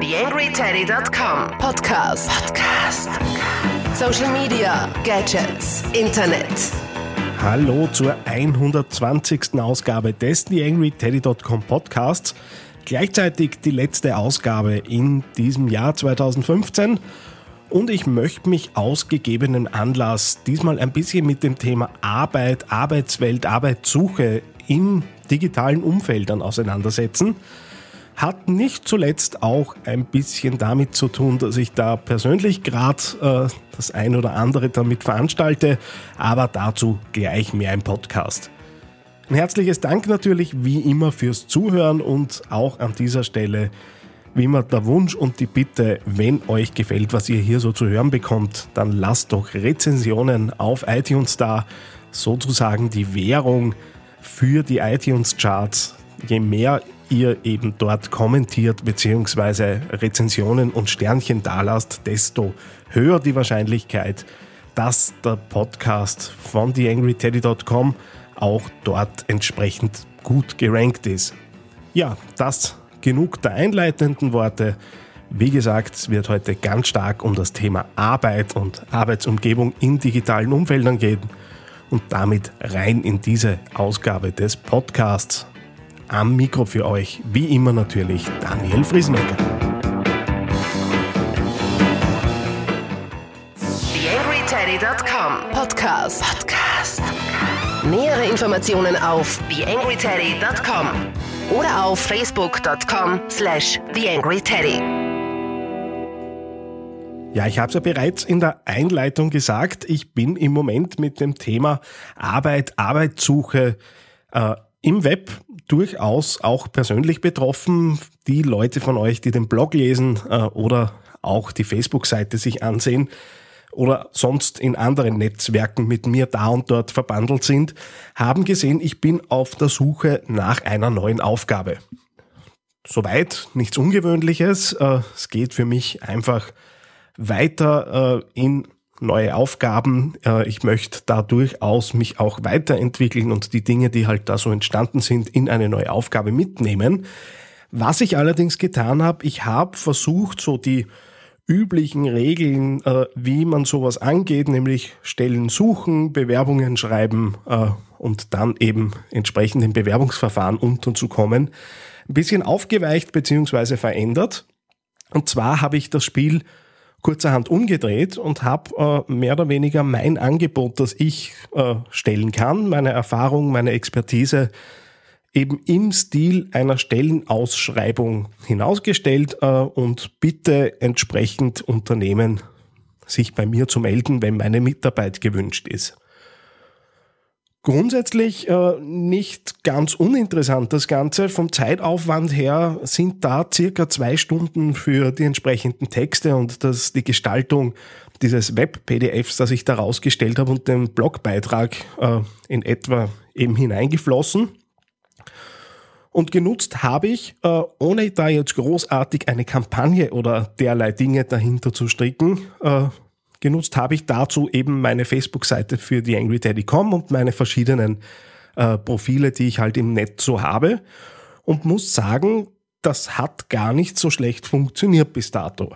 TheAngryTeddy.com Podcast. Podcast. Social Media, Gadgets, Internet. Hallo zur 120. Ausgabe des TheAngryTeddy.com Podcasts. Gleichzeitig die letzte Ausgabe in diesem Jahr 2015. Und ich möchte mich aus gegebenem Anlass diesmal ein bisschen mit dem Thema Arbeit, Arbeitswelt, Arbeitssuche im digitalen Umfeldern auseinandersetzen. Hat nicht zuletzt auch ein bisschen damit zu tun, dass ich da persönlich gerade äh, das ein oder andere damit veranstalte, aber dazu gleich mehr im Podcast. Ein herzliches Dank natürlich wie immer fürs Zuhören und auch an dieser Stelle wie immer der Wunsch und die Bitte, wenn euch gefällt, was ihr hier so zu hören bekommt, dann lasst doch Rezensionen auf iTunes da, sozusagen die Währung für die iTunes-Charts. Je mehr ihr eben dort kommentiert bzw. Rezensionen und Sternchen dalasst, desto höher die Wahrscheinlichkeit, dass der Podcast von theangryteddy.com auch dort entsprechend gut gerankt ist. Ja, das genug der einleitenden Worte. Wie gesagt, es wird heute ganz stark um das Thema Arbeit und Arbeitsumgebung in digitalen Umfeldern gehen und damit rein in diese Ausgabe des Podcasts. Am Mikro für euch, wie immer natürlich, Daniel Friesenecker. TheAngryTeddy.com Podcast. Podcast. Nähere Informationen auf TheAngryTeddy.com oder auf Facebook.com slash TheAngryTeddy. Ja, ich habe es ja bereits in der Einleitung gesagt, ich bin im Moment mit dem Thema Arbeit, Arbeitssuche äh, im Web durchaus auch persönlich betroffen. Die Leute von euch, die den Blog lesen äh, oder auch die Facebook-Seite sich ansehen oder sonst in anderen Netzwerken mit mir da und dort verbandelt sind, haben gesehen, ich bin auf der Suche nach einer neuen Aufgabe. Soweit nichts Ungewöhnliches. Äh, es geht für mich einfach weiter äh, in neue Aufgaben. Äh, ich möchte da durchaus mich auch weiterentwickeln und die Dinge, die halt da so entstanden sind, in eine neue Aufgabe mitnehmen. Was ich allerdings getan habe, ich habe versucht, so die üblichen Regeln, äh, wie man sowas angeht, nämlich Stellen suchen, Bewerbungen schreiben äh, und dann eben entsprechend im Bewerbungsverfahren unterzukommen, ein bisschen aufgeweicht bzw. verändert. Und zwar habe ich das Spiel kurzerhand umgedreht und habe äh, mehr oder weniger mein Angebot, das ich äh, stellen kann, meine Erfahrung, meine Expertise eben im Stil einer Stellenausschreibung hinausgestellt äh, und bitte entsprechend Unternehmen sich bei mir zu melden, wenn meine Mitarbeit gewünscht ist. Grundsätzlich äh, nicht ganz uninteressant das Ganze. Vom Zeitaufwand her sind da circa zwei Stunden für die entsprechenden Texte und das, die Gestaltung dieses Web-PDFs, das ich da rausgestellt habe und den Blogbeitrag äh, in etwa eben hineingeflossen. Und genutzt habe ich, äh, ohne da jetzt großartig eine Kampagne oder derlei Dinge dahinter zu stricken, äh, genutzt habe ich dazu eben meine Facebook-Seite für die und meine verschiedenen äh, Profile, die ich halt im Netz so habe. Und muss sagen, das hat gar nicht so schlecht funktioniert bis dato.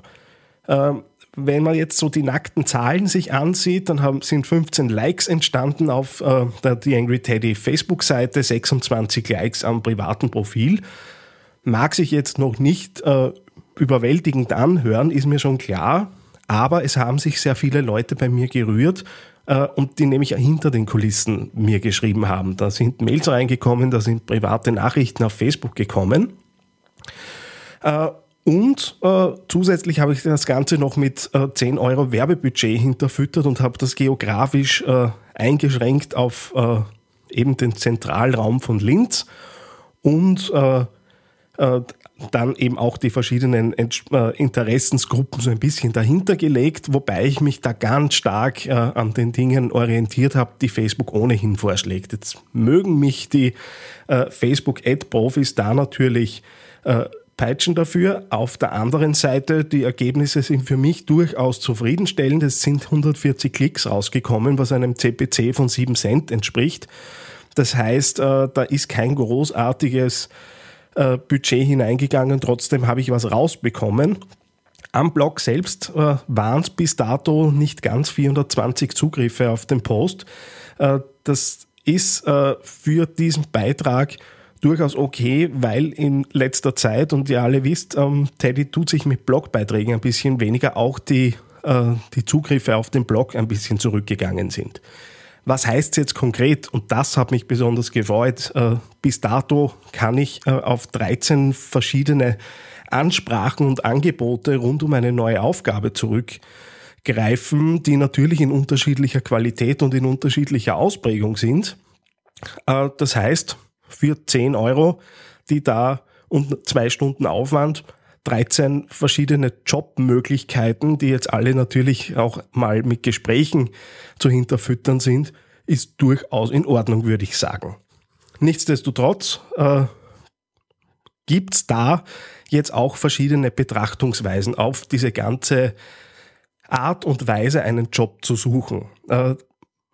Ähm, wenn man jetzt so die nackten Zahlen sich ansieht, dann haben, sind 15 Likes entstanden auf äh, der The Angry Teddy Facebook-Seite, 26 Likes am privaten Profil. Mag sich jetzt noch nicht äh, überwältigend anhören, ist mir schon klar aber es haben sich sehr viele Leute bei mir gerührt äh, und die nämlich hinter den Kulissen mir geschrieben haben. Da sind Mails reingekommen, da sind private Nachrichten auf Facebook gekommen. Äh, und äh, zusätzlich habe ich das Ganze noch mit äh, 10 Euro Werbebudget hinterfüttert und habe das geografisch äh, eingeschränkt auf äh, eben den Zentralraum von Linz und äh, äh, dann eben auch die verschiedenen äh, Interessensgruppen so ein bisschen dahinter gelegt, wobei ich mich da ganz stark äh, an den Dingen orientiert habe, die Facebook ohnehin vorschlägt. Jetzt mögen mich die äh, Facebook-Ad-Profis da natürlich peitschen dafür. Auf der anderen Seite, die Ergebnisse sind für mich durchaus zufriedenstellend. Es sind 140 Klicks rausgekommen, was einem CPC von 7 Cent entspricht. Das heißt, da ist kein großartiges äh, Budget hineingegangen, trotzdem habe ich was rausbekommen. Am Blog selbst äh, waren es bis dato nicht ganz 420 Zugriffe auf den Post. Äh, das ist äh, für diesen Beitrag durchaus okay, weil in letzter Zeit, und ihr alle wisst, ähm, Teddy tut sich mit Blogbeiträgen ein bisschen weniger, auch die, äh, die Zugriffe auf den Blog ein bisschen zurückgegangen sind. Was heißt es jetzt konkret? Und das hat mich besonders gefreut. Äh, bis dato kann ich äh, auf 13 verschiedene Ansprachen und Angebote rund um eine neue Aufgabe zurückgreifen, die natürlich in unterschiedlicher Qualität und in unterschiedlicher Ausprägung sind. Äh, das heißt, für 10 Euro, die da und zwei Stunden Aufwand 13 verschiedene Jobmöglichkeiten, die jetzt alle natürlich auch mal mit Gesprächen zu hinterfüttern sind, ist durchaus in Ordnung, würde ich sagen. Nichtsdestotrotz äh, gibt es da jetzt auch verschiedene Betrachtungsweisen auf diese ganze Art und Weise, einen Job zu suchen. Äh,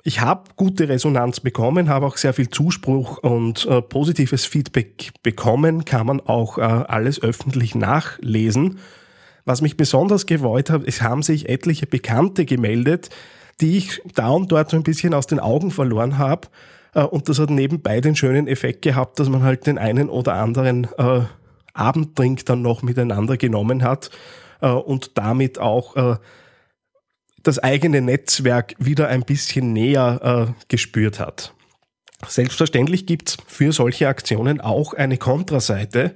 ich habe gute Resonanz bekommen, habe auch sehr viel Zuspruch und äh, positives Feedback bekommen, kann man auch äh, alles öffentlich nachlesen. Was mich besonders gefreut hat, es haben sich etliche Bekannte gemeldet, die ich da und dort so ein bisschen aus den Augen verloren habe. Äh, und das hat nebenbei den schönen Effekt gehabt, dass man halt den einen oder anderen äh, Abendtrink dann noch miteinander genommen hat äh, und damit auch äh, das eigene Netzwerk wieder ein bisschen näher äh, gespürt hat. Selbstverständlich gibt's für solche Aktionen auch eine Kontraseite.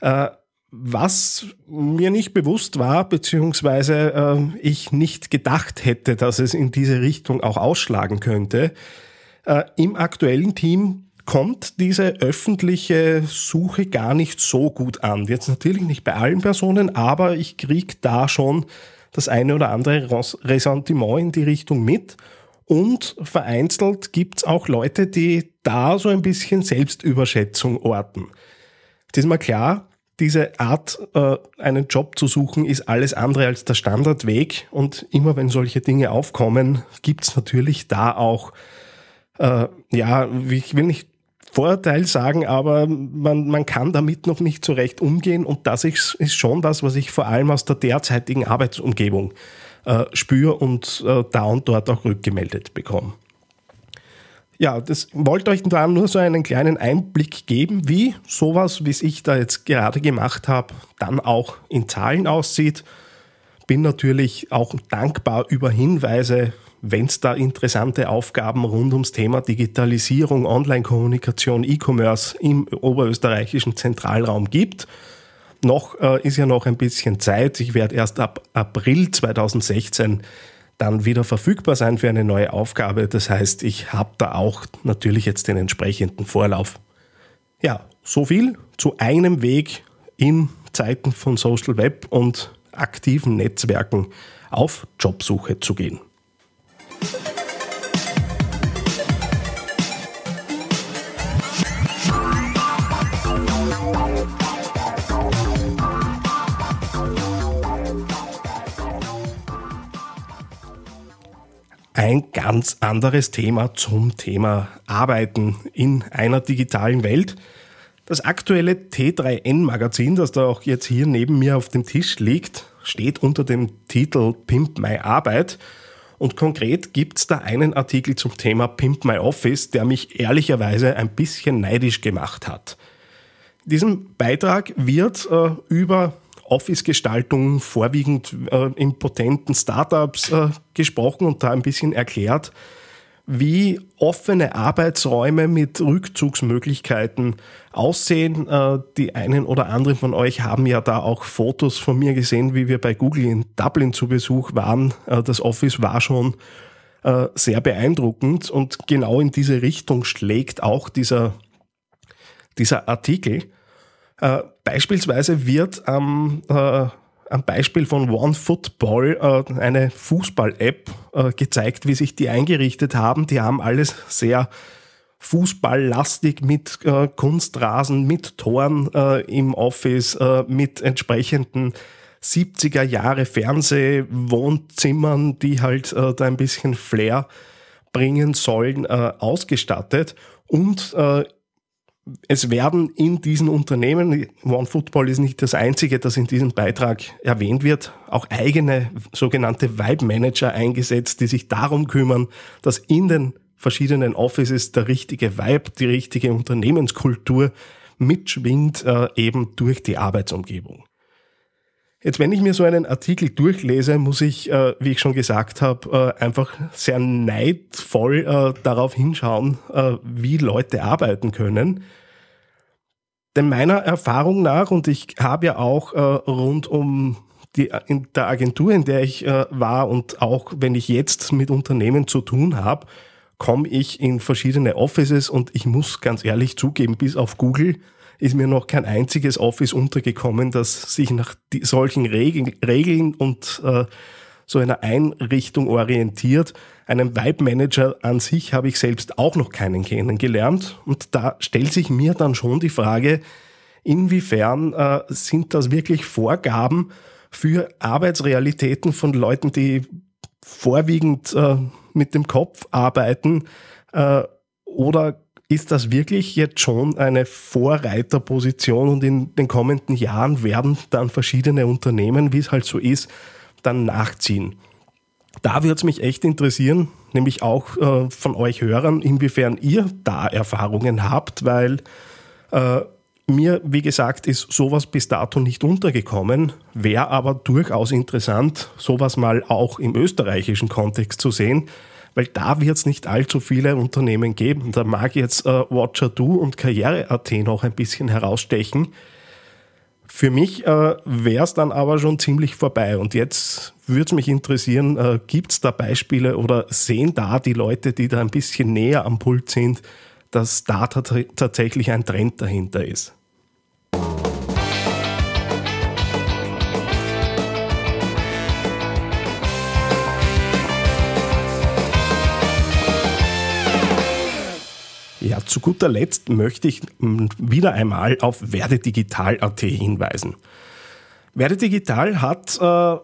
Äh, was mir nicht bewusst war, beziehungsweise äh, ich nicht gedacht hätte, dass es in diese Richtung auch ausschlagen könnte. Äh, Im aktuellen Team kommt diese öffentliche Suche gar nicht so gut an. Jetzt natürlich nicht bei allen Personen, aber ich krieg da schon das eine oder andere Ressentiment in die Richtung mit. Und vereinzelt gibt's auch Leute, die da so ein bisschen Selbstüberschätzung orten. Das ist mal klar, diese Art, äh, einen Job zu suchen, ist alles andere als der Standardweg. Und immer wenn solche Dinge aufkommen, gibt's natürlich da auch, äh, ja, ich will nicht Vorteil sagen, aber man, man kann damit noch nicht so recht umgehen und das ist, ist schon was, was ich vor allem aus der derzeitigen Arbeitsumgebung äh, spüre und äh, da und dort auch rückgemeldet bekomme. Ja, das wollte euch da nur so einen kleinen Einblick geben, wie sowas, wie es ich da jetzt gerade gemacht habe, dann auch in Zahlen aussieht. Bin natürlich auch dankbar über Hinweise wenn es da interessante Aufgaben rund ums Thema Digitalisierung, Online-Kommunikation, E-Commerce im oberösterreichischen Zentralraum gibt. Noch äh, ist ja noch ein bisschen Zeit. Ich werde erst ab April 2016 dann wieder verfügbar sein für eine neue Aufgabe. Das heißt, ich habe da auch natürlich jetzt den entsprechenden Vorlauf. Ja, so viel zu einem Weg in Zeiten von Social Web und aktiven Netzwerken auf Jobsuche zu gehen. Ein ganz anderes Thema zum Thema Arbeiten in einer digitalen Welt. Das aktuelle T3N-Magazin, das da auch jetzt hier neben mir auf dem Tisch liegt, steht unter dem Titel Pimp My Arbeit und konkret gibt's da einen Artikel zum Thema Pimp My Office, der mich ehrlicherweise ein bisschen neidisch gemacht hat. In diesem Beitrag wird äh, über Office-Gestaltung vorwiegend äh, in potenten Startups äh, gesprochen und da ein bisschen erklärt, wie offene Arbeitsräume mit Rückzugsmöglichkeiten aussehen. Äh, die einen oder anderen von euch haben ja da auch Fotos von mir gesehen, wie wir bei Google in Dublin zu Besuch waren. Äh, das Office war schon äh, sehr beeindruckend und genau in diese Richtung schlägt auch dieser, dieser Artikel. Beispielsweise wird am am Beispiel von OneFootball äh, eine Fußball-App äh, gezeigt, wie sich die eingerichtet haben. Die haben alles sehr fußballlastig mit äh, Kunstrasen, mit Toren äh, im Office, äh, mit entsprechenden 70er Jahre Fernsehwohnzimmern, die halt äh, da ein bisschen Flair bringen sollen, ausgestattet. Und es werden in diesen Unternehmen, OneFootball ist nicht das einzige, das in diesem Beitrag erwähnt wird, auch eigene sogenannte Vibe Manager eingesetzt, die sich darum kümmern, dass in den verschiedenen Offices der richtige Vibe, die richtige Unternehmenskultur mitschwingt, äh, eben durch die Arbeitsumgebung. Jetzt, wenn ich mir so einen Artikel durchlese, muss ich, äh, wie ich schon gesagt habe, äh, einfach sehr neidvoll äh, darauf hinschauen, äh, wie Leute arbeiten können. Denn meiner Erfahrung nach, und ich habe ja auch äh, rund um die, in der Agentur, in der ich äh, war und auch wenn ich jetzt mit Unternehmen zu tun habe, komme ich in verschiedene Offices und ich muss ganz ehrlich zugeben, bis auf Google ist mir noch kein einziges Office untergekommen, das sich nach solchen Reg Regeln und äh, so einer Einrichtung orientiert. Einen Vibe Manager an sich habe ich selbst auch noch keinen kennengelernt. Und da stellt sich mir dann schon die Frage, inwiefern äh, sind das wirklich Vorgaben für Arbeitsrealitäten von Leuten, die vorwiegend äh, mit dem Kopf arbeiten? Äh, oder ist das wirklich jetzt schon eine Vorreiterposition und in den kommenden Jahren werden dann verschiedene Unternehmen, wie es halt so ist, dann nachziehen. Da würde es mich echt interessieren, nämlich auch äh, von euch Hörern, inwiefern ihr da Erfahrungen habt, weil äh, mir, wie gesagt, ist sowas bis dato nicht untergekommen, wäre aber durchaus interessant, sowas mal auch im österreichischen Kontext zu sehen, weil da wird es nicht allzu viele Unternehmen geben. Da mag jetzt äh, Watcher Do und Karriere.at noch ein bisschen herausstechen. Für mich äh, wäre es dann aber schon ziemlich vorbei. Und jetzt würde es mich interessieren, äh, gibt es da Beispiele oder sehen da die Leute, die da ein bisschen näher am Pult sind, dass da tatsächlich ein Trend dahinter ist? Ja, zu guter Letzt möchte ich wieder einmal auf Werdedigital.at hinweisen. Werdedigital hat äh,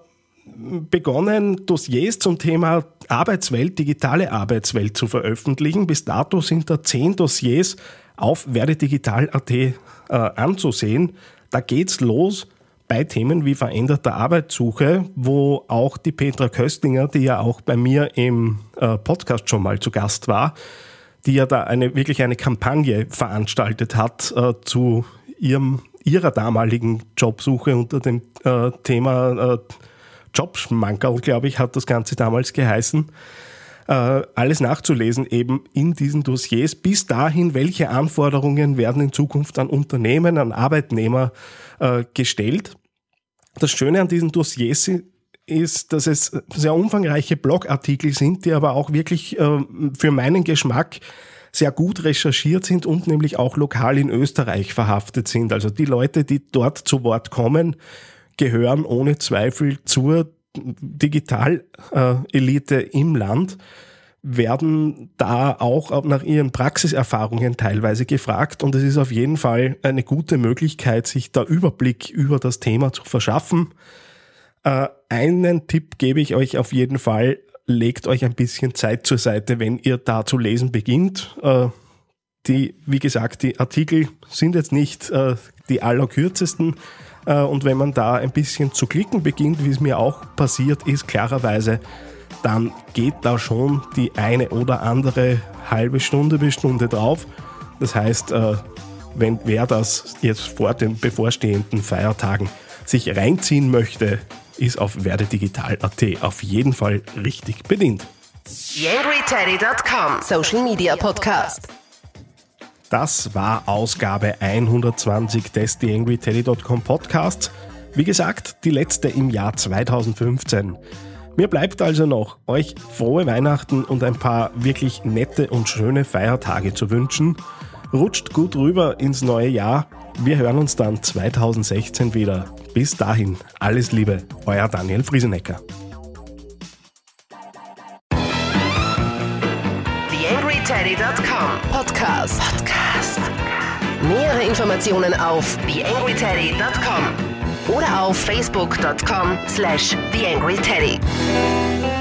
begonnen, Dossiers zum Thema Arbeitswelt, digitale Arbeitswelt zu veröffentlichen. Bis dato sind da zehn Dossiers auf Werdedigital.at äh, anzusehen. Da geht's los bei Themen wie veränderte Arbeitssuche, wo auch die Petra Köstinger, die ja auch bei mir im äh, Podcast schon mal zu Gast war, die ja da eine, wirklich eine Kampagne veranstaltet hat äh, zu ihrem, ihrer damaligen Jobsuche unter dem äh, Thema äh, Jobschmankerl, glaube ich, hat das Ganze damals geheißen. Äh, alles nachzulesen eben in diesen Dossiers. Bis dahin, welche Anforderungen werden in Zukunft an Unternehmen, an Arbeitnehmer äh, gestellt. Das Schöne an diesen Dossiers ist, dass es sehr umfangreiche Blogartikel sind, die aber auch wirklich äh, für meinen Geschmack sehr gut recherchiert sind und nämlich auch lokal in Österreich verhaftet sind. Also die Leute, die dort zu Wort kommen, gehören ohne Zweifel zur Digital-Elite im Land, werden da auch nach ihren Praxiserfahrungen teilweise gefragt und es ist auf jeden Fall eine gute Möglichkeit, sich da Überblick über das Thema zu verschaffen. Äh, einen Tipp gebe ich euch auf jeden Fall. Legt euch ein bisschen Zeit zur Seite, wenn ihr da zu lesen beginnt. Äh, die, wie gesagt, die Artikel sind jetzt nicht äh, die allerkürzesten. Äh, und wenn man da ein bisschen zu klicken beginnt, wie es mir auch passiert ist, klarerweise, dann geht da schon die eine oder andere halbe Stunde bis Stunde drauf. Das heißt, äh, wenn wer das jetzt vor den bevorstehenden Feiertagen sich reinziehen möchte, ist auf werdedigital.at auf jeden Fall richtig bedient. YangryTeddy.com Social Media Podcast. Das war Ausgabe 120 des TheAngryTeddy.com Podcasts. Wie gesagt, die letzte im Jahr 2015. Mir bleibt also noch, euch frohe Weihnachten und ein paar wirklich nette und schöne Feiertage zu wünschen. Rutscht gut rüber ins neue Jahr. Wir hören uns dann 2016 wieder. Bis dahin, alles Liebe, euer Daniel Friesenecker. TheAngryTeddy.com Podcast. Podcast. Nähere Informationen auf TheAngryTeddy.com oder auf Facebook.com slash TheAngryTeddy.